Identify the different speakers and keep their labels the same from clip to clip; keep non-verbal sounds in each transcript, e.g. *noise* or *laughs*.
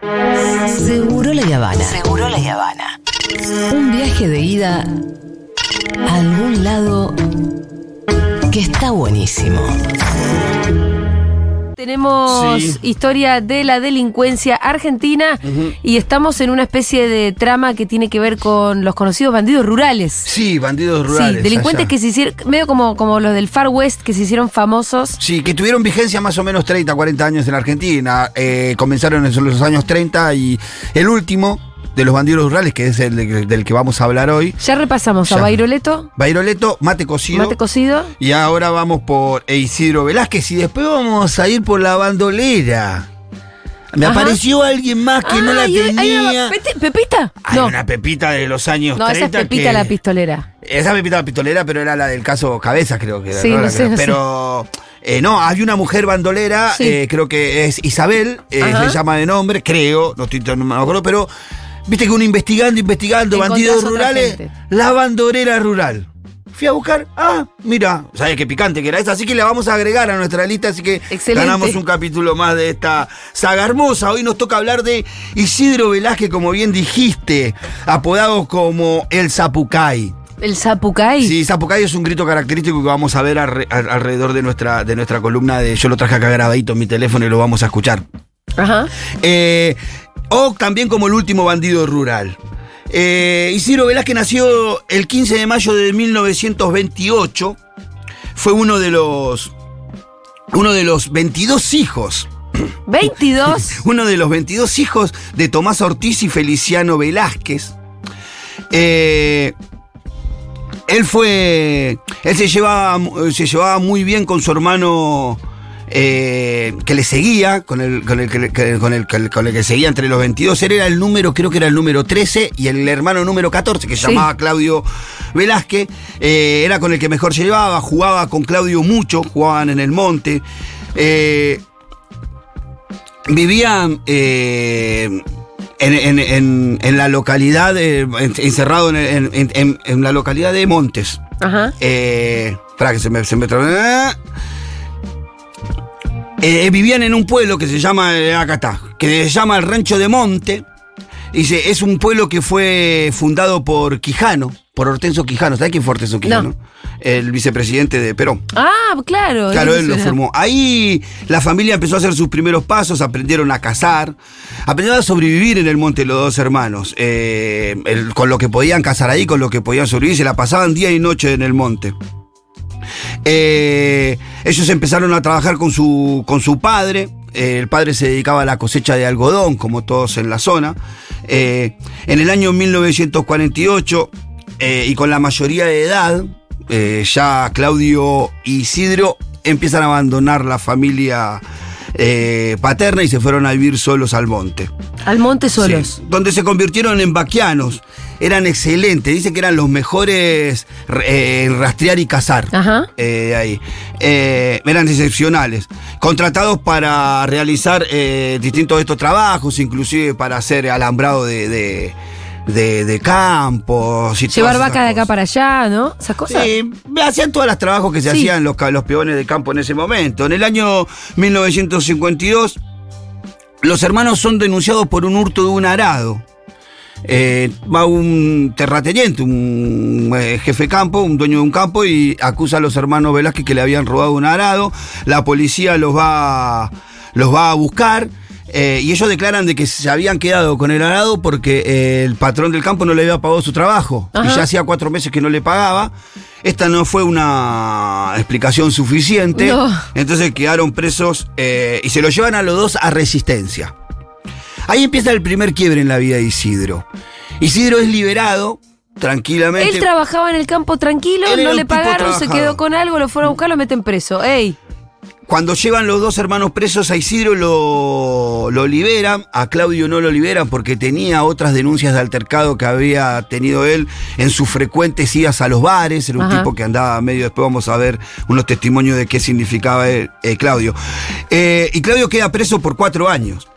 Speaker 1: Seguro la Habana. Seguro la Habana. Un viaje de ida a algún lado que está buenísimo.
Speaker 2: Tenemos
Speaker 3: Sí.
Speaker 2: historia de la delincuencia argentina y estamos en una especie de trama que tiene que ver con los conocidos bandidos rurales.
Speaker 3: Sí, bandidos rurales.
Speaker 2: sí, delincuentes
Speaker 3: allá.
Speaker 2: que se hicieron, medio como, como los del Far West, que se hicieron famosos.
Speaker 3: Sí, que tuvieron vigencia más o menos 30, 40 años en Argentina. Eh, comenzaron en los años 30 y el último de los bandidos rurales, que es el de- del que vamos a hablar hoy,
Speaker 2: Ya repasamos a. Bairoleto,
Speaker 3: Bairoleto, mate cocido.
Speaker 2: mate cocido.
Speaker 3: y ahora vamos por Isidro Velázquez y después vamos a ir por la bandolera. Me
Speaker 2: Ajá.
Speaker 3: apareció alguien más que no la
Speaker 2: Ay, hay- hay una-
Speaker 3: tenía.
Speaker 2: ¿Pepita?
Speaker 3: Hay
Speaker 2: no,
Speaker 3: una pepita de los años
Speaker 2: no,
Speaker 3: 30
Speaker 2: esa es Pepita
Speaker 3: que-
Speaker 2: la pistolera.
Speaker 3: Esa pepita la pistolera, pero era la del caso Cabezas, creo que era.
Speaker 2: Sí, no sé,
Speaker 3: creo.
Speaker 2: no sé.
Speaker 3: pero eh, no, hay una mujer bandolera,
Speaker 2: Sí.
Speaker 3: eh, creo que es Isabel, eh, se llama de nombre, creo, no estoy no me acuerdo, pero viste que uno investigando, investigando, bandidos rurales, la bandolera rural. Fui a buscar, ah, mira, sabes qué picante que era esa, así que la vamos a agregar a nuestra lista, así que
Speaker 2: Excelente.
Speaker 3: ganamos un capítulo más de esta saga hermosa. Hoy nos toca hablar de Isidro Velázquez, como bien dijiste, apodado como el Zapucay.
Speaker 2: El Zapucay.
Speaker 3: Sí, Zapucay es un grito característico que vamos a ver alre- al- alrededor de nuestra, de nuestra columna de Yo lo traje acá grabadito en mi teléfono y lo vamos a escuchar.
Speaker 2: Ajá.
Speaker 3: Eh, o también como el último bandido rural. Eh, Isidro Velázquez nació el 15 de mayo de 1928. Fue uno de los. Uno de los 22 hijos.
Speaker 2: 22. *laughs*
Speaker 3: Uno de los 22 hijos de Tomás Ortiz y Feliciano Velázquez. Eh, él fue. Él se llevaba, se llevaba muy bien con su hermano. Eh, que le seguía, con el, con, el, con, el, con el- que seguía entre los 22. Él era el número, creo que era el número 13, y el hermano número 14, que se
Speaker 2: Sí.
Speaker 3: llamaba Claudio Velázquez, eh, era con el que mejor se llevaba, jugaba con Claudio mucho, jugaban en el monte. Eh, vivían en, en- en- en la localidad, de- encerrado en, la localidad de Montes.
Speaker 2: Ajá.
Speaker 3: Eh, espera que se me, se me tra- Eh, vivían en un pueblo que se llama, eh, acá está, que se llama el Rancho de Monte. Dice, es un pueblo que fue fundado por Quijano, por Hortenso Quijano. ¿Sabes quién fue Hortenso Quijano? El vicepresidente de Perón.
Speaker 2: Ah, claro.
Speaker 3: Claro, él lo formó. Ahí la familia empezó a hacer sus primeros pasos, aprendieron a cazar, aprendieron a sobrevivir en el monte los dos hermanos. Eh, el- con lo que podían cazar ahí, con lo que podían sobrevivir, se la pasaban día y noche en el monte. Eh, ellos empezaron a trabajar con su, con su padre. Eh, el padre se dedicaba a la cosecha de algodón, como todos en la zona. Eh, en el año 1948, eh, y con la mayoría de edad, ya Claudio y Isidro empiezan a abandonar la familia eh, paterna y se fueron a vivir solos al monte.
Speaker 2: Al monte solos.
Speaker 3: Sí, donde se convirtieron en vaquianos. Eran excelentes, dice que eran los mejores eh, en rastrear y cazar.
Speaker 2: Ajá.
Speaker 3: Eh, ahí. Eran excepcionales. Contratados para realizar distintos de estos trabajos, inclusive para hacer alambrado de, de, de- de campos. Y
Speaker 2: Llevar vacas de acá para allá, ¿no? Esas cosas.
Speaker 3: Sí, hacían todos los trabajos que se
Speaker 2: Sí.
Speaker 3: hacían los, los peones de campo en ese momento. En el año 1952, los hermanos son denunciados por un hurto de un arado. Eh, va un terrateniente, un eh, jefe de campo, un dueño de un campo, y acusa a los hermanos Velázquez que le habían robado un arado. La policía los va, los va a buscar. Eh, y ellos declaran de que se habían quedado con el arado porque eh, el patrón del campo no le había pagado su trabajo. Y ya hacía cuatro meses que no le pagaba. Esta no fue una explicación suficiente.
Speaker 2: No.
Speaker 3: Entonces quedaron presos eh, y se lo llevan a los dos a resistencia. Ahí empieza el primer quiebre en la vida de Isidro. Isidro es liberado tranquilamente.
Speaker 2: Él trabajaba en el campo tranquilo, no le pagaron, se quedó con algo, lo fueron a buscar, lo meten preso. ¡Ey!
Speaker 3: Cuando llevan los dos hermanos presos a Isidro lo, lo liberan, a Claudio no lo liberan porque tenía otras denuncias de altercado que había tenido él en sus frecuentes idas a los bares, era un
Speaker 2: Ajá.
Speaker 3: tipo que andaba medio, después vamos a ver unos testimonios de qué significaba eh, eh, Claudio. Eh, y Claudio queda preso por cuatro años.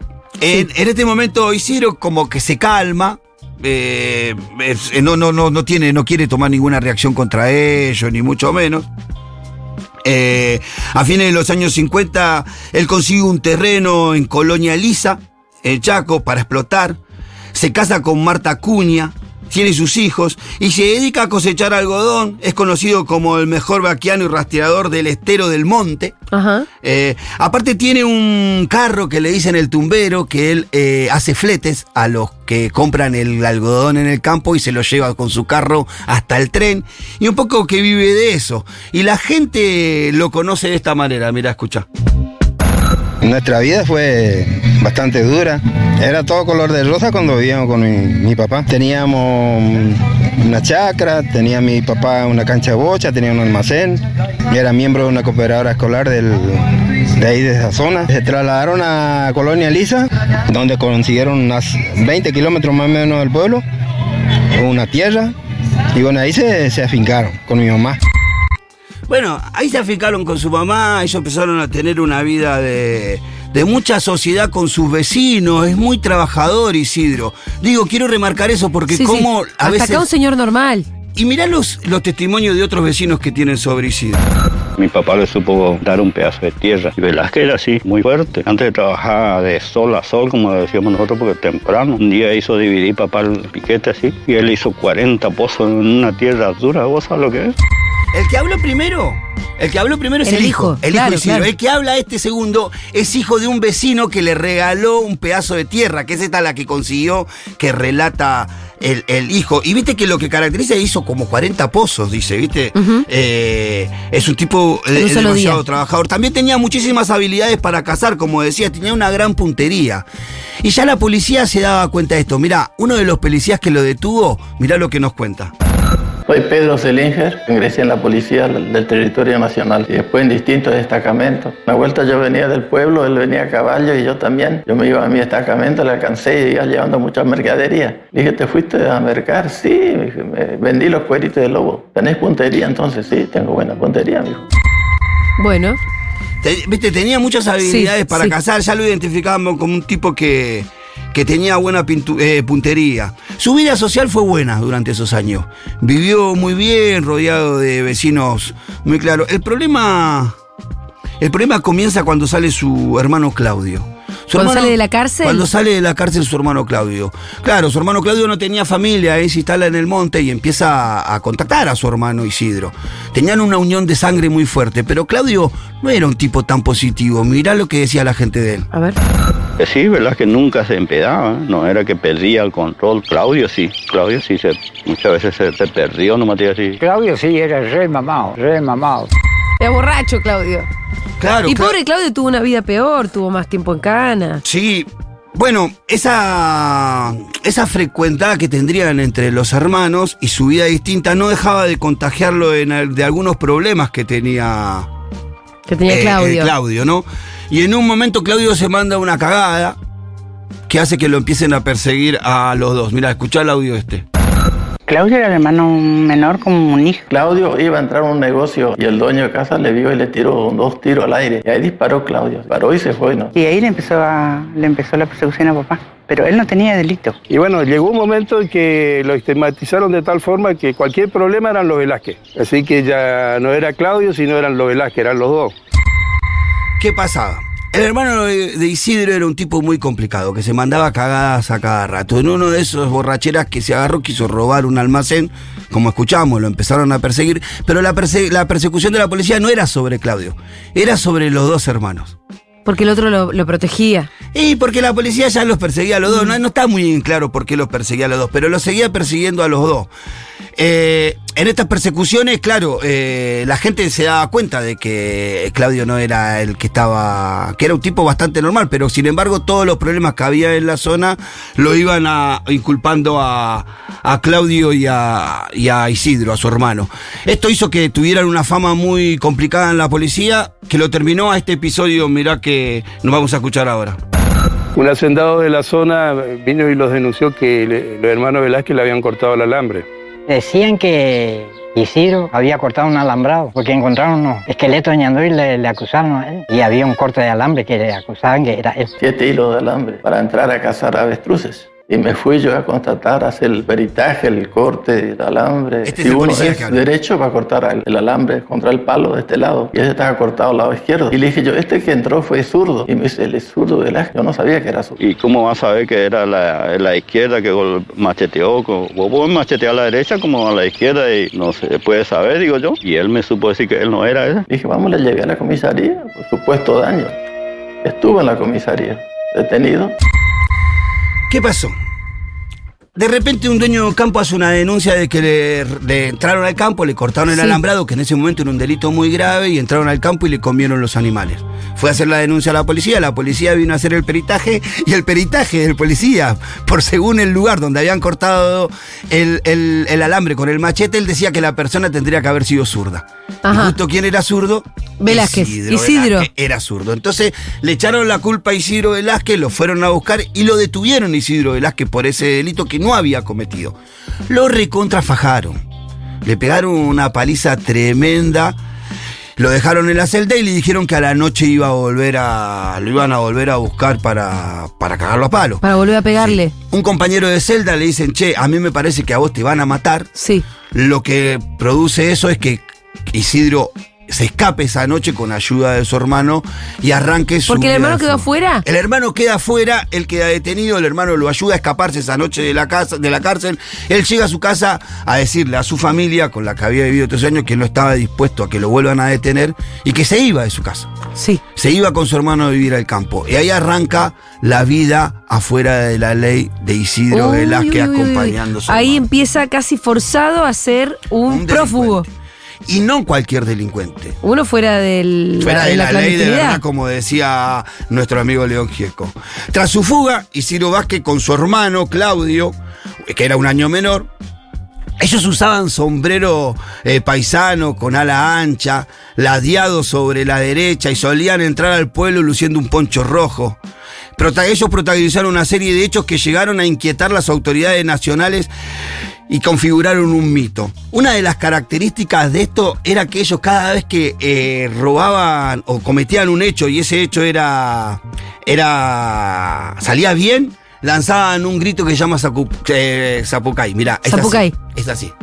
Speaker 3: En, en este momento Isidro como que se calma, eh, no, no, no, no, tiene, no quiere tomar ninguna reacción contra ellos, ni mucho menos. Eh, a fines de los años 50, él consigue un terreno en Colonia Lisa, en Chaco para explotar, se casa con Marta Cuña, tiene sus hijos y se dedica a cosechar algodón. Es conocido como el mejor vaquiano y rastreador del estero del monte.
Speaker 2: Ajá.
Speaker 3: Eh, aparte tiene un carro que le dicen el tumbero, que él eh, hace fletes a los que compran el algodón en el campo y se lo lleva con su carro hasta el tren. Y un poco que vive de eso. Y la gente lo conoce de esta manera. Mira, escucha.
Speaker 4: Nuestra vida fue bastante dura. Era todo color de rosa cuando vivíamos con mi, papá. Teníamos una chacra, tenía mi papá una cancha de bocha, tenía un almacén. Era miembro de una cooperadora escolar del, de ahí, de esa zona. Se trasladaron a Colonia Lisa, donde consiguieron unas 20 kilómetros más o menos del pueblo, una tierra. Y bueno, ahí se, se afincaron con mi mamá.
Speaker 3: Bueno, ahí se afincaron con su mamá, ellos empezaron a tener una vida de, de mucha sociedad con sus vecinos, es muy trabajador Isidro. Digo, quiero remarcar eso porque
Speaker 2: Sí, sí.
Speaker 3: como a
Speaker 2: Hasta
Speaker 3: veces...
Speaker 2: acá un señor normal.
Speaker 3: Y mirá los, los testimonios de otros vecinos que tienen sobre Isidro.
Speaker 5: Mi papá le supo dar un pedazo de tierra. Y Velázquez era así, muy fuerte. Antes de trabajar de sol a sol, como decíamos nosotros, porque temprano. Un día hizo dividir papá el piquete así. Y él hizo 40 pozos en una tierra dura. ¿Vos sabés lo que es?
Speaker 3: El que habló primero, el que habló primero es
Speaker 2: El
Speaker 3: el, hijo,
Speaker 2: hijo,
Speaker 3: el
Speaker 2: claro,
Speaker 3: hijo
Speaker 2: claro.
Speaker 3: El que habla este segundo es hijo de un vecino que le regaló un pedazo de tierra, que es esta la que consiguió que relata el, el hijo. Y viste que lo que caracteriza hizo como 40 pozos, dice, ¿viste? Eh, es un tipo eh,
Speaker 2: un
Speaker 3: demasiado
Speaker 2: día.
Speaker 3: trabajador. También tenía muchísimas habilidades para cazar, como decía, tenía una gran puntería. Y ya la policía se daba cuenta de esto. Mirá, uno de los policías que lo detuvo, mirá lo que nos cuenta.
Speaker 6: Soy Pedro Selinger, ingresé en la policía del territorio nacional y después en distintos destacamentos. Una vuelta yo venía del pueblo, él venía a caballo y yo también. Yo me iba a mi destacamento, le alcancé y iba llevando mucha mercadería. Le dije, ¿te fuiste a mercar? Sí, me dije, "Me- vendí los cueritos de lobo. ¿Tenés puntería entonces? Sí, tengo buena puntería, mijo.
Speaker 2: Bueno,
Speaker 3: Te- Viste, tenía muchas habilidades
Speaker 2: Sí,
Speaker 3: para
Speaker 2: sí.
Speaker 3: cazar, ya lo identificábamos como un tipo que, que tenía buena eh, puntería. Su vida social fue buena durante esos años. Vivió muy bien, rodeado de vecinos muy claros. El problema. El problema comienza cuando sale su hermano Claudio. Su
Speaker 2: ¿Cuando sale de la cárcel?
Speaker 3: Cuando sale de la cárcel su hermano Claudio. Claro, su hermano Claudio no tenía familia, él se instala en el monte y empieza a, a contactar a su hermano Isidro. Tenían una unión de sangre muy fuerte, pero Claudio no era un tipo tan positivo. Mirá lo que decía la gente de él.
Speaker 2: a ver.
Speaker 5: Que sí, ¿verdad? Que nunca se empedaba. ¿eh? No era que perdía el control. Claudio sí. Claudio sí. Se, muchas veces se, se perdió, no me así.
Speaker 7: Claudio sí era re mamado, re mamado.
Speaker 2: Era borracho, Claudio.
Speaker 3: Claro,
Speaker 2: y pobre Claudio tuvo una vida peor, tuvo más tiempo en cana.
Speaker 3: Sí. Bueno, esa, esa frecuentada que tendrían entre los hermanos y su vida distinta no dejaba de contagiarlo en de algunos problemas que tenía
Speaker 2: Que tenía
Speaker 3: eh,
Speaker 2: Claudio.
Speaker 3: eh, Claudio, ¿no? Y en un momento Claudio se manda una cagada que hace que lo empiecen a perseguir a los dos. Mira, escuchá el audio este.
Speaker 7: Claudio era el hermano menor como un hijo.
Speaker 6: Claudio iba a entrar a un negocio y el dueño de casa le vio y le tiró dos tiros al aire. Y ahí disparó Claudio. Paró y se fue, ¿no?
Speaker 7: Y ahí le empezó, a, le empezó la persecución a papá. Pero él no tenía delito.
Speaker 8: Y bueno, llegó un momento en que lo estigmatizaron de tal forma que cualquier problema eran los Velázquez. Así que ya no era Claudio, sino eran los Velázquez, eran los dos.
Speaker 3: ¿Qué pasaba? El hermano de Isidro era un tipo muy complicado, que se mandaba cagadas a cada rato. En uno de esos borracheras que se agarró, quiso robar un almacén, como escuchamos, lo empezaron a perseguir, pero la, perse- la persecución de la policía no era sobre Claudio, era sobre los dos hermanos.
Speaker 2: Porque el otro lo, lo protegía.
Speaker 3: Y porque la policía ya los perseguía a los dos. No, no está muy claro por qué los perseguía a los dos, pero los seguía persiguiendo a los dos. Eh, en estas persecuciones, claro, eh, la gente se daba cuenta de que Claudio no era el que estaba, que era un tipo bastante normal, pero sin embargo todos los problemas que había en la zona lo iban a, inculpando a, Claudio y a, Isidro, a su hermano. Esto hizo que tuvieran una fama muy complicada en la policía, que lo terminó a este episodio, mirá que nos vamos a escuchar ahora.
Speaker 8: Un hacendado de la zona vino y los denunció que los hermanos Velázquez le habían cortado el alambre.
Speaker 7: Decían que Isidro había cortado un alambrado porque encontraron unos esqueletos Ñandú y le, le acusaron a él. Y había un corte de alambre que le acusaban que era él.
Speaker 6: Siete hilos de alambre para entrar a cazar avestruces. Y me fui yo a constatar, a hacer el peritaje, el corte, el alambre.
Speaker 3: Este es
Speaker 6: si
Speaker 3: el
Speaker 6: uno es
Speaker 3: que
Speaker 6: derecho, va a cortar el, el alambre contra el palo de este lado. Y ese estaba cortado al lado izquierdo. Y le dije yo, este que entró fue zurdo. Y me dice, él es zurdo de la... Yo no sabía que era zurdo.
Speaker 5: ¿Y cómo vas a saber que era la, la izquierda que macheteó? Vos vos machetear a la derecha como a la izquierda y no se puede saber, digo yo. Y él me supo decir que él no era ese.
Speaker 6: Dije, vamos, le llevé a la comisaría por supuesto daño. Estuvo en la comisaría, detenido.
Speaker 3: ¿Qué pasó? De repente un dueño de campo hace una denuncia de que le, le entraron al campo, le cortaron el
Speaker 2: Sí.
Speaker 3: alambrado, que en ese momento era un delito muy grave, y entraron al campo y le comieron los animales. Fue a hacer la denuncia a la policía, la policía vino a hacer el peritaje, y el peritaje del policía, por según el lugar donde habían cortado el, el- el alambre con el machete, él decía que la persona tendría que haber sido zurda.
Speaker 2: Ajá.
Speaker 3: Y justo quién era zurdo?
Speaker 2: Velázquez. Isidro.
Speaker 3: Velázquez era zurdo. Entonces le echaron la culpa a Isidro Velázquez, lo fueron a buscar y lo detuvieron Isidro Velázquez por ese delito que no había cometido. Lo recontrafajaron. Le pegaron una paliza tremenda. Lo dejaron en la celda y le dijeron que a la noche iba a volver a. lo iban a volver a buscar para, para cagarlo a palo.
Speaker 2: Para volver a pegarle.
Speaker 3: Un compañero de celda le dicen, che, a mí me parece que a vos te van a matar.
Speaker 2: Sí.
Speaker 3: Lo que produce eso es que Isidro se escape esa noche con ayuda de su hermano y arranque su.
Speaker 2: Porque el hermano quedó afuera.
Speaker 3: El hermano queda afuera, él queda detenido, el hermano lo ayuda a escaparse esa noche de la, casa, de la cárcel. Él llega a su casa a decirle a su familia, con la que había vivido tres años, que no estaba dispuesto a que lo vuelvan a detener y que se iba de su casa.
Speaker 2: Sí.
Speaker 3: Se iba con su hermano a vivir al campo. Y ahí arranca la vida afuera de la ley de Isidro
Speaker 2: Uy,
Speaker 3: Velázquez
Speaker 2: uy, uy, uy.
Speaker 3: acompañando a su
Speaker 2: Ahí
Speaker 3: hermano.
Speaker 2: empieza casi forzado a ser un,
Speaker 3: Un
Speaker 2: prófugo.
Speaker 3: Y no cualquier delincuente.
Speaker 2: Uno fuera del.
Speaker 3: Fuera de la, ley de verdad, como decía nuestro amigo León Gieco. Tras su fuga, Isidro Vázquez con su hermano Claudio, que era un año menor, ellos usaban sombrero eh, paisano con ala ancha, ladeado sobre la derecha y solían entrar al pueblo luciendo un poncho rojo. Prota- ellos protagonizaron una serie de hechos que llegaron a inquietar las autoridades nacionales y configuraron un mito. Una de las características de esto era que ellos cada vez que eh, robaban o cometían un hecho y ese hecho era, era salía bien, lanzaban un grito que se llama sacu- eh, Zapucay. Mira, es
Speaker 2: Zapucay.
Speaker 3: así. Es así.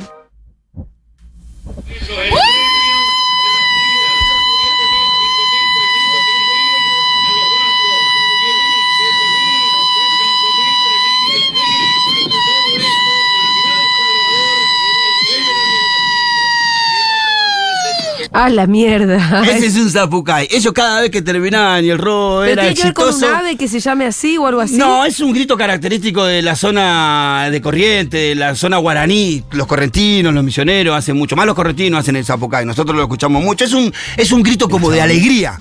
Speaker 2: Ah, la mierda.
Speaker 3: Ese es un Zapucay. Ellos cada vez que terminaban y el robo
Speaker 2: ¿Pero
Speaker 3: era
Speaker 2: tiene que ver con
Speaker 3: exitoso.
Speaker 2: un ave que se llame así o algo así?
Speaker 3: No, es un grito característico de la zona de Corriente, de la zona guaraní. Los correntinos, los misioneros hacen mucho. Más los correntinos hacen el zapucay. Nosotros lo escuchamos mucho. Es un, es un grito como de alegría.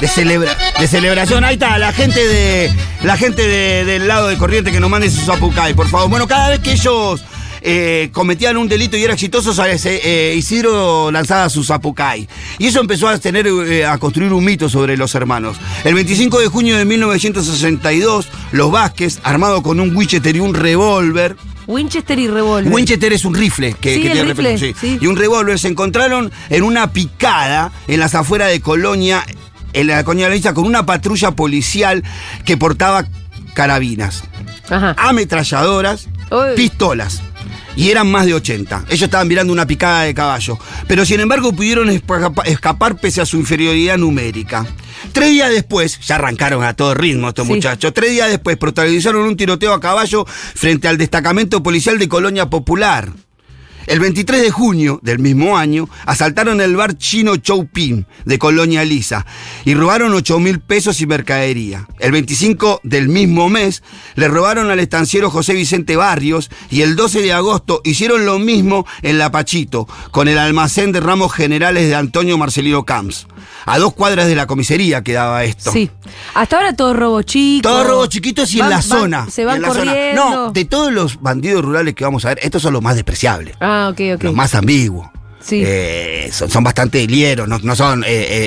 Speaker 3: De, celebra, de celebración. Ahí está, la gente de. La gente de- del lado de Corriente que nos mande su zapucay, por favor. Bueno, cada vez que ellos. Eh, cometían un delito y era exitoso, ¿sabes? Eh, Isidro lanzaba su zapucay. Y eso empezó a tener, eh, a construir un mito sobre los hermanos. El 25 de junio de 1962, los Vázquez, armados con un Winchester y un revólver,
Speaker 2: Winchester y revólver.
Speaker 3: Winchester es un rifle que,
Speaker 2: Sí,
Speaker 3: que tiene
Speaker 2: rifle, sí.
Speaker 3: Y un revólver se encontraron en una picada en las afueras de Colonia, en la Colonia Lisa, con una patrulla policial que portaba carabinas,
Speaker 2: Ajá.
Speaker 3: ametralladoras,
Speaker 2: Uy.
Speaker 3: pistolas. Y eran más de 80. Ellos estaban mirando una picada de caballo. Pero sin embargo pudieron escapar pese a su inferioridad numérica. Tres días después, ya arrancaron a todo ritmo estos
Speaker 2: Sí.
Speaker 3: muchachos, tres días después protagonizaron un tiroteo a caballo frente al destacamento policial de Colonia Popular. El 23 de junio del mismo año, asaltaron el bar chino Choupin de Colonia Lisa y robaron 8 mil pesos y mercadería. El 25 del mismo mes, le robaron al estanciero José Vicente Barrios y el 12 de agosto hicieron lo mismo en La Pachito, con el almacén de ramos generales de Antonio Marcelino Camps. A dos cuadras de la comisaría quedaba esto.
Speaker 2: Sí. Hasta ahora todo robo chico.
Speaker 3: Todos robos chiquitos y en la
Speaker 2: van-
Speaker 3: zona.
Speaker 2: Se van
Speaker 3: en la zona.
Speaker 2: corriendo.
Speaker 3: No, de todos los bandidos rurales que vamos a ver, estos son los más despreciables.
Speaker 2: Ah, ok, ok.
Speaker 3: Los más ambiguos.
Speaker 2: Sí.
Speaker 3: Eh, son, son bastante lieros, no, no son eh,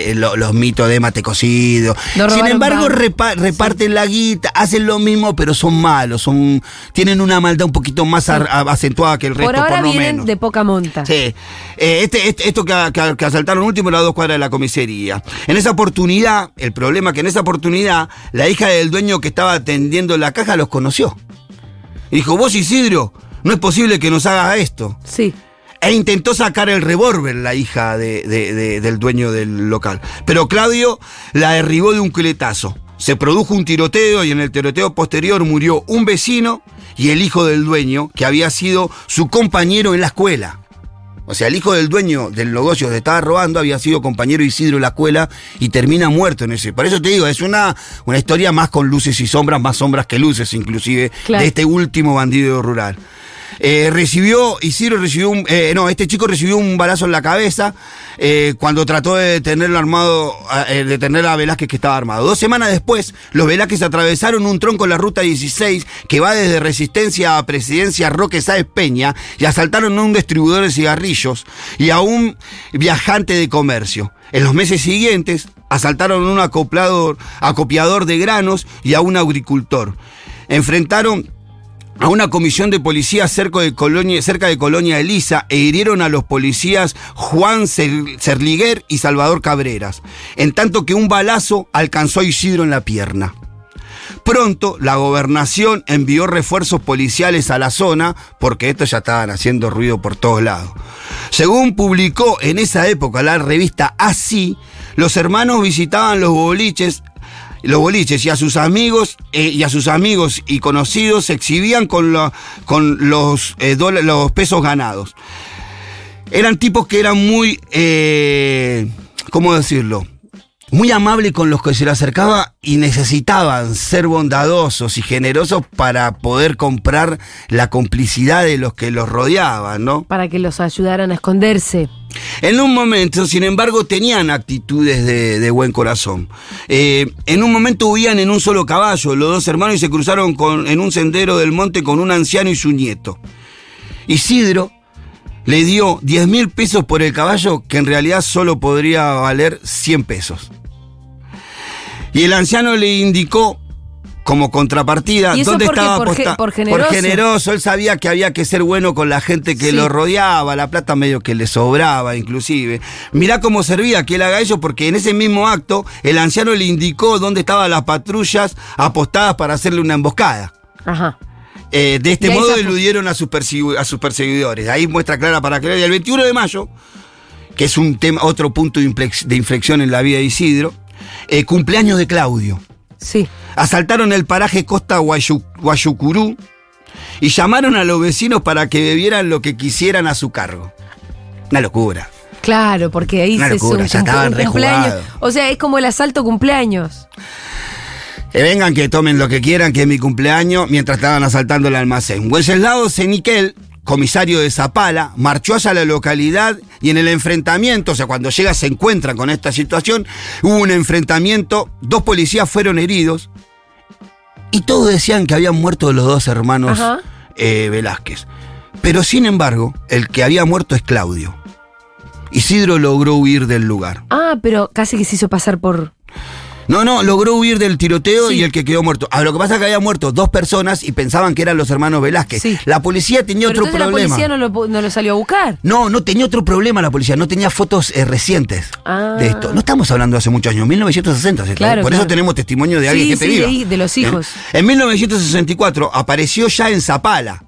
Speaker 3: eh, lo- los mitos de mate cocido.
Speaker 2: No
Speaker 3: Sin embargo, repa- reparten la guita, hacen lo mismo, pero son malos, son tienen una maldad un poquito más acentuada que el resto,
Speaker 2: por
Speaker 3: por,
Speaker 2: ahora
Speaker 3: lo
Speaker 2: vienen
Speaker 3: menos.
Speaker 2: de poca monta.
Speaker 3: Sí. Este, este- esto que, que- que asaltaron último era a dos cuadras de la comisaría. En esa oportunidad, el problema es que en esa oportunidad, la hija del dueño que estaba atendiendo la caja los conoció. Y dijo, vos Isidro, no es posible que nos hagas esto.
Speaker 2: Sí.
Speaker 3: E intentó sacar el revólver la hija de- de- de- del dueño del local. Pero Claudio la derribó de un culetazo. Se produjo un tiroteo y en el tiroteo posterior murió un vecino y el hijo del dueño, que había sido su compañero en la escuela. O sea, el hijo del dueño del negocio que estaba robando había sido compañero Isidro en la escuela y termina muerto en ese. Por eso te digo, es una, una historia más con luces y sombras, más sombras que luces, inclusive,
Speaker 2: Claro.
Speaker 3: de este último bandido rural. Eh, recibió, Isidro recibió un, eh, no, este chico recibió un balazo en la cabeza eh, cuando trató de detenerlo armado, eh, de detener a Velázquez que estaba armado. Dos semanas después, los Velázquez atravesaron un tronco en la ruta 16 que va desde Resistencia a Presidencia Roque Sáez Peña y asaltaron a un distribuidor de cigarrillos y a un viajante de comercio. En los meses siguientes, asaltaron a un acoplador, acopiador de granos y a un agricultor. Enfrentaron a una comisión de policía cerca de Colonia, cerca de Colonia Elisa e hirieron a los policías Juan Cer- Cerliguer y Salvador Cabreras, en tanto que un balazo alcanzó a Isidro en la pierna. Pronto la gobernación envió refuerzos policiales a la zona porque estos ya estaban haciendo ruido por todos lados. Según publicó en esa época la revista Así, los hermanos visitaban los boliches los boliches y a sus amigos eh, y a sus amigos y conocidos se exhibían con, con los, eh, los pesos ganados. Eran tipos que eran muy, eh, ¿cómo decirlo? Muy amables con los que se le acercaba y necesitaban ser bondadosos y generosos para poder comprar la complicidad de los que los rodeaban, ¿no?
Speaker 2: Para que los ayudaran a esconderse.
Speaker 3: En un momento, sin embargo, tenían actitudes de, de buen corazón. Eh, en un momento huían en un solo caballo, los dos hermanos, y se cruzaron con- en un sendero del monte con un anciano y su nieto. Isidro le dio 10 mil pesos por el caballo, que en realidad solo podría valer 100 pesos. Y el anciano le indicó como contrapartida
Speaker 2: ¿Y eso
Speaker 3: dónde estaba
Speaker 2: ¿Por ge- por generoso?
Speaker 3: generoso, él sabía que había que ser bueno con la gente que
Speaker 2: Sí.
Speaker 3: lo rodeaba, la plata medio que le sobraba inclusive. Mirá cómo servía que él haga eso porque en ese mismo acto el anciano le indicó dónde estaban las patrullas apostadas para hacerle una emboscada.
Speaker 2: Ajá.
Speaker 3: Eh, de este modo eludieron a sus, a sus perseguidores. Ahí muestra clara para que Y el 21 de mayo, que es un tema, otro punto de inflex- de inflexión en la vida de Isidro, eh, cumpleaños de Claudio.
Speaker 2: Sí.
Speaker 3: Asaltaron el paraje Costa Guayu- Guayucurú y llamaron a los vecinos para que bebieran lo que quisieran a su cargo. Una locura.
Speaker 2: Claro, porque ahí
Speaker 3: Una
Speaker 2: se
Speaker 3: locura, ya
Speaker 2: cumple-
Speaker 3: estaban
Speaker 2: un cumpleaños.
Speaker 3: rejugados.
Speaker 2: O sea, es como el asalto cumpleaños.
Speaker 3: Que vengan, que tomen lo que quieran, que es mi cumpleaños, mientras estaban asaltando el almacén. Wenceslao Seniquel, comisario de Zapala, marchó hacia la localidad y en el enfrentamiento, o sea, cuando llega se encuentran con esta situación, hubo un enfrentamiento, dos policías fueron heridos y todos decían que habían muerto los dos hermanos eh, Velázquez. Pero sin embargo, el que había muerto es Claudio. Isidro logró huir del lugar.
Speaker 2: Ah, pero casi que se hizo pasar por.
Speaker 3: No, no, logró huir del tiroteo
Speaker 2: Sí.
Speaker 3: y el que quedó muerto. Ah, lo que pasa es que había muerto dos personas y pensaban que eran los hermanos Velázquez.
Speaker 2: Sí.
Speaker 3: La policía tenía
Speaker 2: Pero
Speaker 3: otro
Speaker 2: entonces la
Speaker 3: problema.
Speaker 2: policía no lo, no lo salió a buscar.
Speaker 3: No, no tenía otro problema la policía, no tenía fotos eh, recientes
Speaker 2: Ah.
Speaker 3: de esto. No estamos hablando de hace muchos años, 1960. ¿cierto?
Speaker 2: Claro,
Speaker 3: Por eso tenemos testimonio de alguien
Speaker 2: Sí,
Speaker 3: que te
Speaker 2: sí,
Speaker 3: diga.
Speaker 2: de de los hijos.
Speaker 3: En 1964 apareció ya en Zapala.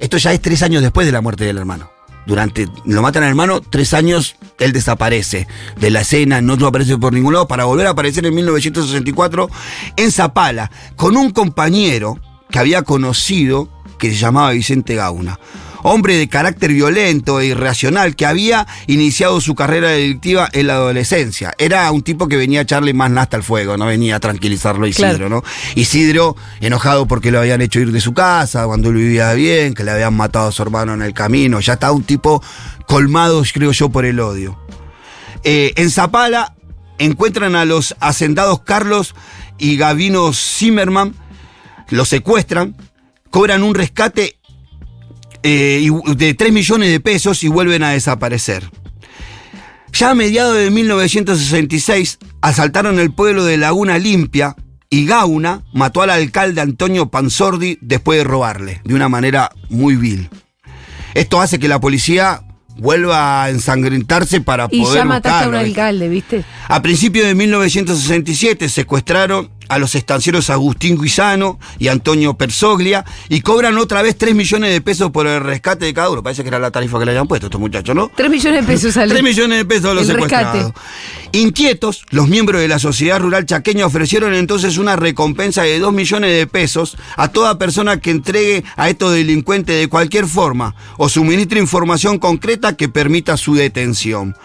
Speaker 3: Esto ya es tres años después de la muerte del hermano. Durante, lo matan al hermano, tres años él desaparece de la escena, no aparece por ningún lado, para volver a aparecer en 1964 en Zapala, con un compañero que había conocido que se llamaba Vicente Gauna. Hombre de carácter violento e irracional que había iniciado su carrera delictiva en la adolescencia. Era un tipo que venía a echarle más nasta al fuego, no venía a tranquilizarlo a Isidro,
Speaker 2: Claro.
Speaker 3: ¿no? Isidro, enojado porque lo habían hecho ir de su casa, cuando él vivía bien, que le habían matado a su hermano en el camino. Ya estaba un tipo colmado, creo yo, por el odio. Eh, en Zapala encuentran a los hacendados Carlos y Gavino Zimmerman, los secuestran, cobran un rescate eh, de 3 millones de pesos y vuelven a desaparecer. Ya a mediados de 1966 asaltaron el pueblo de Laguna Limpia y Gauna mató al alcalde Antonio Panzordi después de robarle, de una manera muy vil. Esto hace que la policía vuelva a ensangrentarse para
Speaker 2: Y
Speaker 3: poder
Speaker 2: ya mataste a un alcalde, ¿viste?
Speaker 3: A principios de 1967 secuestraron a los estancieros Agustín Guisano y Antonio Persoglia y cobran otra vez 3 millones de pesos por el rescate de cada uno. Parece que era la tarifa que le habían puesto estos muchachos, ¿no?
Speaker 2: 3 millones de pesos sale.
Speaker 3: 3 millones de pesos a los
Speaker 2: El
Speaker 3: secuestrados.
Speaker 2: rescate.
Speaker 3: Inquietos, los miembros de la sociedad rural chaqueña ofrecieron entonces una recompensa de 2 millones de pesos a toda persona que entregue a estos delincuentes de cualquier forma o suministre información concreta que permita su detención.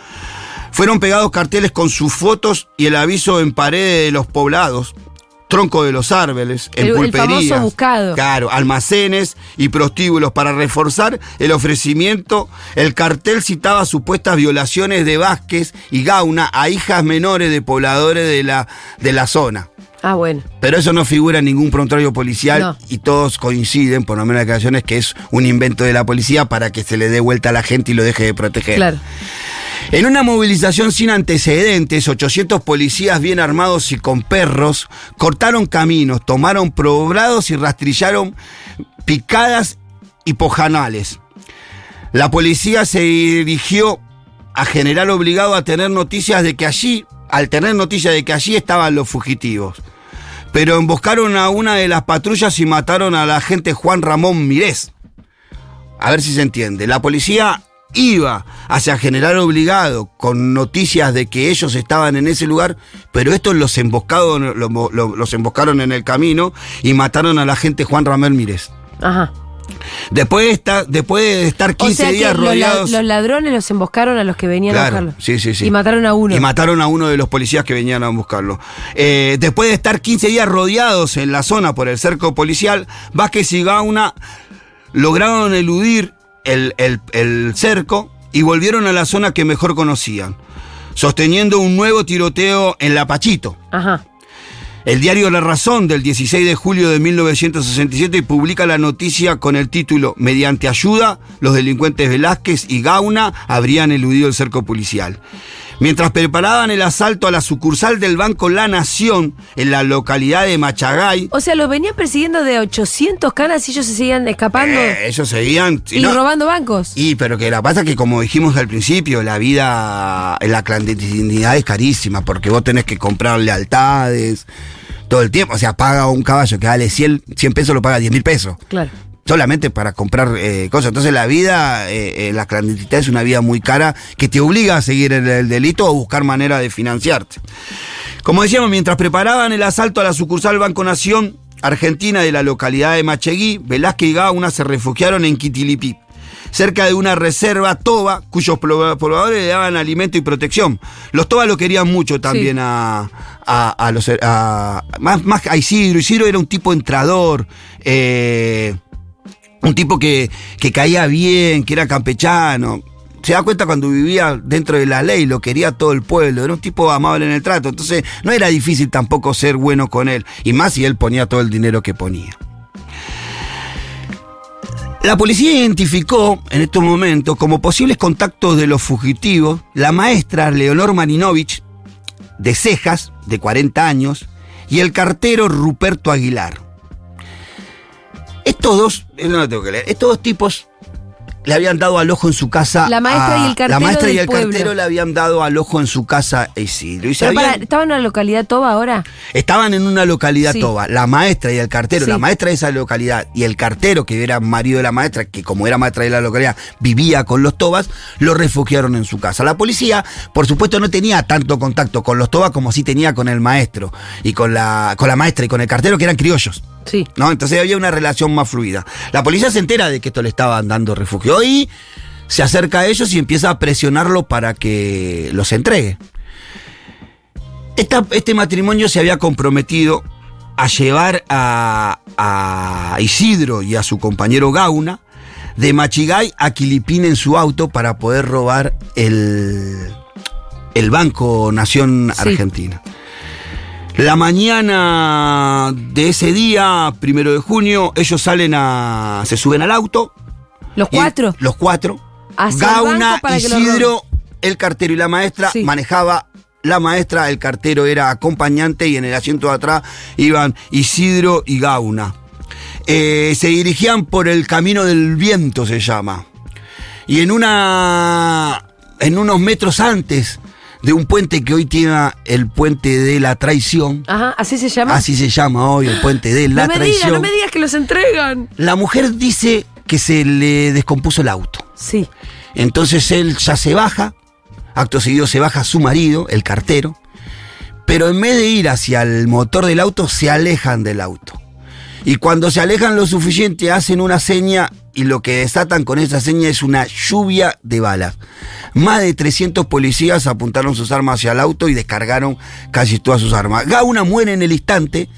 Speaker 3: Fueron pegados carteles con sus fotos y el aviso en paredes de los poblados, tronco de los árboles, en
Speaker 2: El- el
Speaker 3: pulperías.
Speaker 2: famoso buscado.
Speaker 3: Claro, almacenes y prostíbulos para reforzar el ofrecimiento. El cartel citaba supuestas violaciones de Vázquez y Gauna a hijas menores de pobladores de la, de la zona.
Speaker 2: Ah, bueno.
Speaker 3: Pero eso no figura en ningún prontuario policial
Speaker 2: No.
Speaker 3: y todos coinciden, por lo menos en declaraciones, que es un invento de la policía para que se le dé vuelta a la gente y lo deje de proteger.
Speaker 2: Claro.
Speaker 3: En una movilización sin antecedentes, 800 policías bien armados y con perros cortaron caminos, tomaron poblados y rastrillaron picadas y pojanales. La policía se dirigió a general obligado a tener noticias de que allí, al tener noticias de que allí estaban los fugitivos. Pero emboscaron a una de las patrullas y mataron al agente Juan Ramón Mirés. A ver si se entiende. La policía iba hacia General Obligado con noticias de que ellos estaban en ese lugar, pero estos los, emboscados, lo- lo- los emboscaron en el camino y mataron al agente Juan Ramón Mirés.
Speaker 2: Ajá.
Speaker 3: Después de estar, después de estar 15
Speaker 2: o sea
Speaker 3: días rodeados.
Speaker 2: los ladrones los emboscaron a los que venían a buscarlo.
Speaker 3: sí, sí, sí.
Speaker 2: Y mataron a uno.
Speaker 3: Y mataron a uno de los policías que venían a buscarlo. Eh, después de estar 15 días rodeados en la zona por el cerco policial, Vázquez y Gauna lograron eludir el, el- el cerco y volvieron a la zona que mejor conocían, sosteniendo un nuevo tiroteo en La Pachito.
Speaker 2: Ajá.
Speaker 3: El diario La Razón del 16 de julio de 1967 publica la noticia con el título Mediante ayuda, los delincuentes Velázquez y Gauna habrían eludido el cerco policial. Mientras preparaban el asalto a la sucursal del Banco La Nación en la localidad de Machagay,
Speaker 2: O sea, los venían persiguiendo de 800 canas y ellos se seguían escapando
Speaker 3: eh, ellos seguían...
Speaker 2: y
Speaker 3: no-
Speaker 2: robando bancos.
Speaker 3: Y pero que la pasa que como dijimos al principio, la vida en la clandestinidad es carísima porque vos tenés que comprar lealtades todo el tiempo. O sea, paga un caballo que vale 100, 100 pesos, lo paga 10 mil pesos.
Speaker 2: Claro.
Speaker 3: Solamente para comprar eh, cosas. Entonces la vida, eh, eh, la clandestinidad es una vida muy cara que te obliga a seguir el, el delito o buscar manera de financiarte. Como decíamos, mientras preparaban el asalto a la sucursal Banco Nación Argentina de la localidad de Macheguí, Velázquez y Gauna se refugiaron en Quitilipí, cerca de una reserva toba cuyos pobladores le daban alimento y protección. Los tobas lo querían mucho también
Speaker 2: Sí.
Speaker 3: a, a- a los... a- más, más a Isidro. Isidro era un tipo entrador. eh, un tipo que, que caía bien, que era campechano. Se da cuenta cuando vivía dentro de la ley, lo quería todo el pueblo, era un tipo amable en el trato, entonces no era difícil tampoco ser bueno con él, y más si él ponía todo el dinero que ponía. La policía identificó en estos momentos como posibles contactos de los fugitivos la maestra Leonor Marinovich, de Cejas, de 40 años, y el cartero Ruperto Aguilar. Estos dos, no lo tengo que leer, estos dos tipos le habían dado al ojo en su casa.
Speaker 2: La maestra y el
Speaker 3: La
Speaker 2: cartero
Speaker 3: maestra y el
Speaker 2: pueblo.
Speaker 3: cartero le habían dado al ojo en su casa a Isidro. Y
Speaker 2: Pero para,
Speaker 3: habían-
Speaker 2: ¿Estaba en una localidad toba ahora?
Speaker 3: Estaban en una localidad
Speaker 2: Sí.
Speaker 3: toba. La maestra y el cartero,
Speaker 2: Sí.
Speaker 3: la maestra de esa localidad y el cartero, que era marido de la maestra, que como era maestra de la localidad, vivía con los tobas, lo refugiaron en su casa. La policía, por supuesto, no tenía tanto contacto con los tobas como sí tenía con el maestro y con la, con la maestra y con el cartero, que eran criollos.
Speaker 2: Sí.
Speaker 3: ¿no? Entonces había una relación más fluida. La policía se entera de que esto le estaban dando refugio y se acerca a ellos y empieza a presionarlo para que los entregue. Esta- este matrimonio se había comprometido a llevar a, a Isidro y a su compañero Gauna de Machigay a Quilipín en su auto para poder robar el, el Banco Nación
Speaker 2: Sí.
Speaker 3: Argentina. La mañana de ese día, primero de junio, ellos salen a. se suben al auto.
Speaker 2: ¿Los cuatro?
Speaker 3: los cuatro. Gauna, Isidro, el cartero y la maestra
Speaker 2: Sí.
Speaker 3: manejaba. La maestra, el cartero era acompañante y en el asiento de atrás iban Isidro y Gauna. Eh, se dirigían por el camino del viento, se llama. Y en una. en unos metros antes de un puente que hoy tiene el puente de la traición.
Speaker 2: Ajá, ¿así se llama?
Speaker 3: Así se llama hoy, el puente de la
Speaker 2: no me
Speaker 3: traición.
Speaker 2: digas, no me digas que los entregan.
Speaker 3: La mujer dice que se le descompuso el auto.
Speaker 2: Sí.
Speaker 3: Entonces él ya se baja, acto seguido se baja su marido, el cartero, pero en vez de ir hacia el motor del auto, se alejan del auto. Y cuando se alejan lo suficiente, hacen una seña y lo que desatan con esa seña es una lluvia de balas. Más de 300 policías apuntaron sus armas hacia el auto y descargaron casi todas sus armas. Gauna muere en el instante,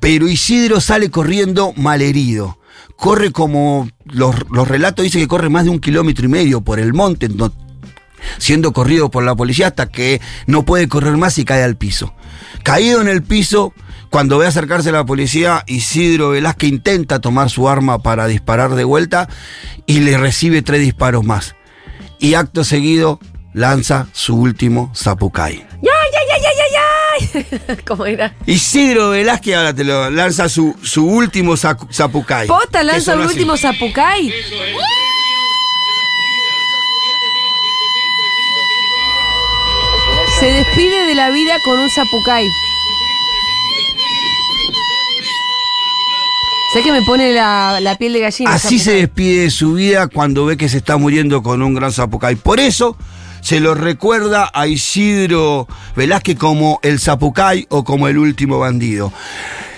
Speaker 3: pero Isidro sale corriendo malherido. Corre como los, los relatos dicen que corre más de un kilómetro y medio por el monte, siendo corrido por la policía hasta que no puede correr más y cae al piso. Caído en el piso, cuando ve acercarse la policía, Isidro Velázquez intenta tomar su arma para disparar de vuelta y le recibe tres disparos más. Y acto seguido lanza su último zapucay.
Speaker 2: ¡Ya, ya, ya, ya, ya, ya! *laughs* ¿Cómo era?
Speaker 3: Isidro Velázquez ahora te lo lanza su, su último zapucay.
Speaker 2: Pota
Speaker 3: Que
Speaker 2: lanza el
Speaker 3: así.
Speaker 2: último zapucay. Se despide de la vida con un zapucay. Sé que me pone la, la piel de gallina.
Speaker 3: Así se despide de su vida cuando ve que se está muriendo con un gran zapucay. Por eso se lo recuerda a Isidro Velázquez como el zapucay o como el último bandido.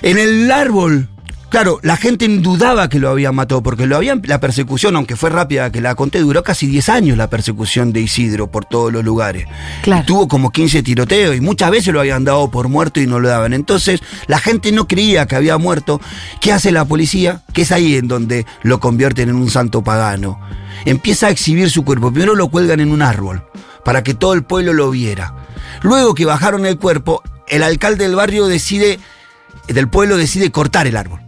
Speaker 3: En el árbol, claro, la gente dudaba que lo habían matado porque lo habían, la persecución, aunque fue rápida que la conté, duró casi 10 años la persecución de Isidro por todos los lugares.
Speaker 2: Claro.
Speaker 3: Y tuvo como 15 tiroteos y muchas veces lo habían dado por muerto y no lo daban. Entonces la gente no creía que había muerto. ¿Qué hace la policía? Que es ahí en donde lo convierten en un santo pagano. Empieza a exhibir su cuerpo. Primero lo cuelgan en un árbol para que todo el pueblo lo viera. Luego que bajaron el cuerpo, el alcalde del barrio decide, del pueblo decide cortar el árbol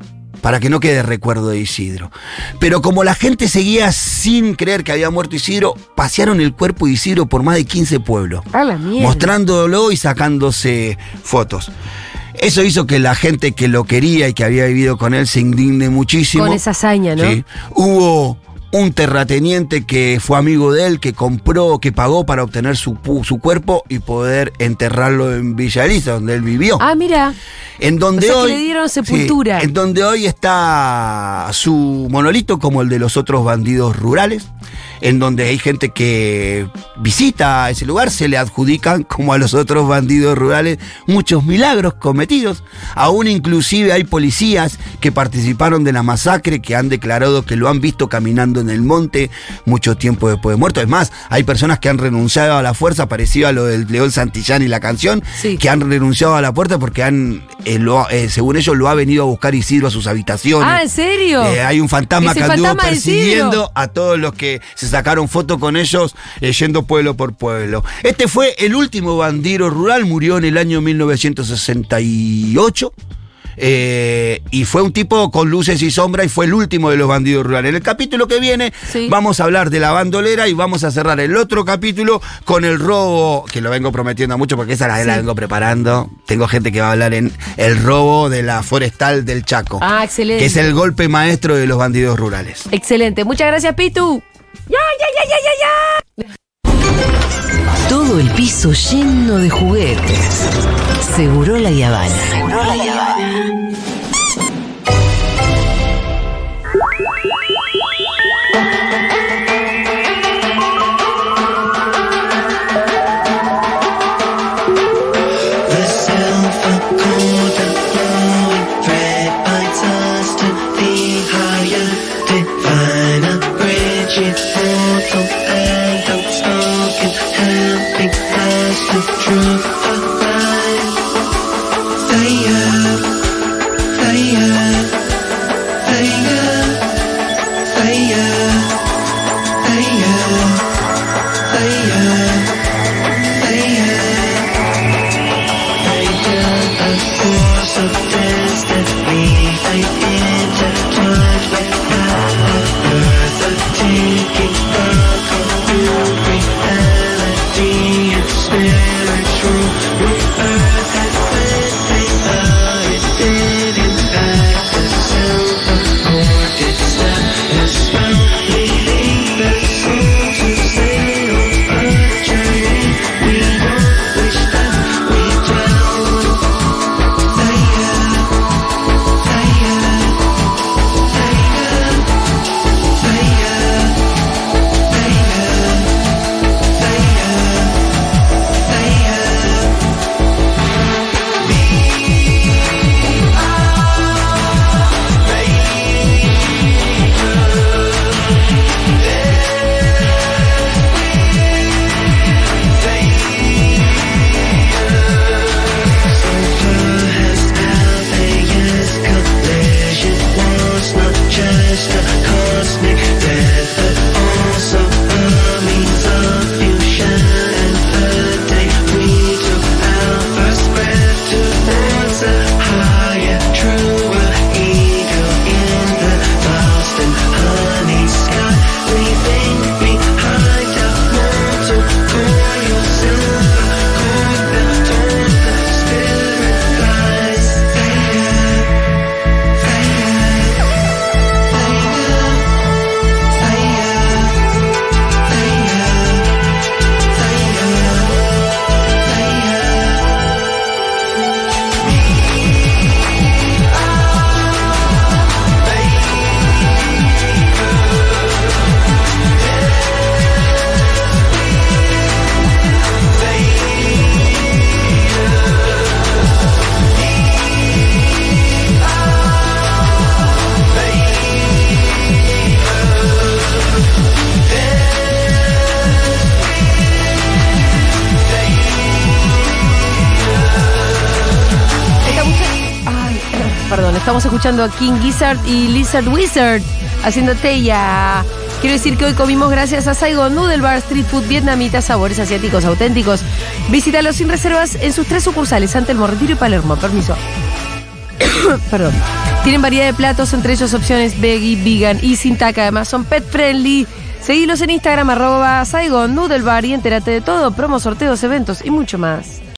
Speaker 3: para que no quede recuerdo de Isidro. Pero como la gente seguía sin creer que había muerto Isidro, pasearon el cuerpo de Isidro por más de 15 pueblos,
Speaker 2: A la
Speaker 3: mostrándolo y sacándose fotos. Eso hizo que la gente que lo quería y que había vivido con él se indigne muchísimo.
Speaker 2: Con esa hazaña, ¿no?
Speaker 3: Sí. Hubo un terrateniente que fue amigo de él, que compró, que pagó para obtener su, su cuerpo y poder enterrarlo en Villa Elisa, donde él vivió.
Speaker 2: Ah, mira.
Speaker 3: En donde
Speaker 2: O sea que
Speaker 3: hoy.
Speaker 2: le dieron sepultura.
Speaker 3: Sí, en donde hoy está su monolito, como el de los otros bandidos rurales. En donde hay gente que visita ese lugar, se le adjudican, como a los otros bandidos rurales, muchos milagros cometidos. Aún inclusive hay policías que participaron de la masacre, que han declarado que lo han visto caminando en el monte mucho tiempo después de muerto. Es más, hay personas que han renunciado a la fuerza, parecido a lo del León Santillán y la canción,
Speaker 2: Sí.
Speaker 3: que han renunciado a la puerta porque han, eh, lo- eh, según ellos, lo ha venido a buscar Isidro a sus habitaciones.
Speaker 2: Ah, ¿en serio?
Speaker 3: Eh, hay un fantasma que anduvo persiguiendo a todos los que se sacaron fotos con ellos eh, yendo pueblo por pueblo. Este fue el último bandido rural, murió en el año 1968. eh, y fue un tipo con luces y sombras y fue el último de los bandidos rurales. En el capítulo que viene
Speaker 2: Sí.
Speaker 3: vamos a hablar de la bandolera y vamos a cerrar el otro capítulo con el robo, que lo vengo prometiendo mucho porque esa la, la vengo preparando. Tengo gente que va a hablar en el robo de la forestal del Chaco.
Speaker 2: Ah, excelente.
Speaker 3: Que es el golpe maestro de los bandidos rurales.
Speaker 2: Excelente. Muchas gracias, Pitu. Ya, ya, ya, ya, ya, ya.
Speaker 1: Todo el piso lleno de juguetes. Seguro la Habana. Seguro la Habana.
Speaker 9: Truth
Speaker 2: escuchando a King Gizzard y Lizard Wizard haciendo Teya. Quiero decir que hoy comimos gracias a Saigon Noodle Bar Street Food Vietnamita, sabores asiáticos auténticos. Visítalo sin reservas en sus tres sucursales, Ante el Retiro y Palermo. Permiso. *coughs* Perdón. Tienen variedad de platos, entre ellos opciones veggie, vegan y sin taca. Además son pet friendly. Seguilos en Instagram, arroba Saigon Noodle y entérate de todo, promos, sorteos, eventos y mucho más.